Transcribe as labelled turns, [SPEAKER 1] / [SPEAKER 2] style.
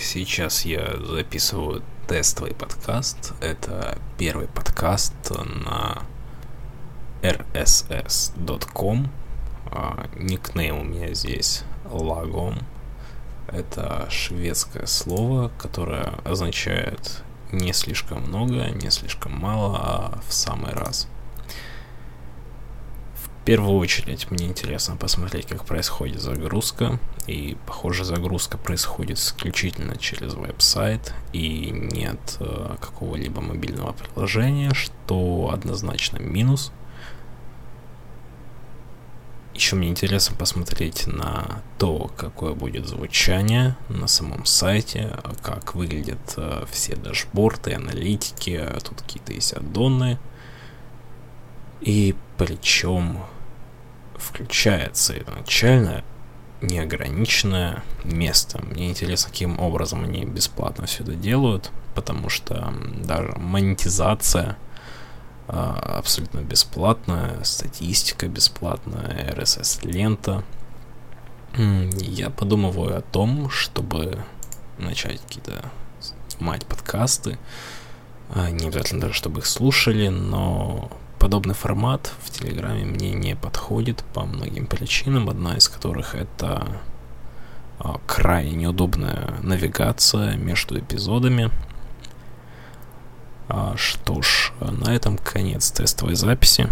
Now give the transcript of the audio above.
[SPEAKER 1] Сейчас я записываю тестовый подкаст. Это первый подкаст на rss.com. А, никнейм у меня здесь лагом. Это шведское слово, которое означает не слишком много, не слишком мало, а в самый раз первую очередь мне интересно посмотреть, как происходит загрузка. И, похоже, загрузка происходит исключительно через веб-сайт и нет э, какого-либо мобильного приложения, что однозначно минус. Еще мне интересно посмотреть на то, какое будет звучание на самом сайте, как выглядят э, все дашборды, аналитики, тут какие-то есть аддоны. И причем включается это начальное неограниченное место. Мне интересно, каким образом они бесплатно все это делают, потому что даже монетизация а, абсолютно бесплатная, статистика бесплатная, RSS-лента. Я подумываю о том, чтобы начать какие-то снимать подкасты. А, не обязательно даже, чтобы их слушали, но подобный формат в Телеграме мне не подходит по многим причинам, одна из которых это а, крайне неудобная навигация между эпизодами. А, что ж, на этом конец тестовой записи.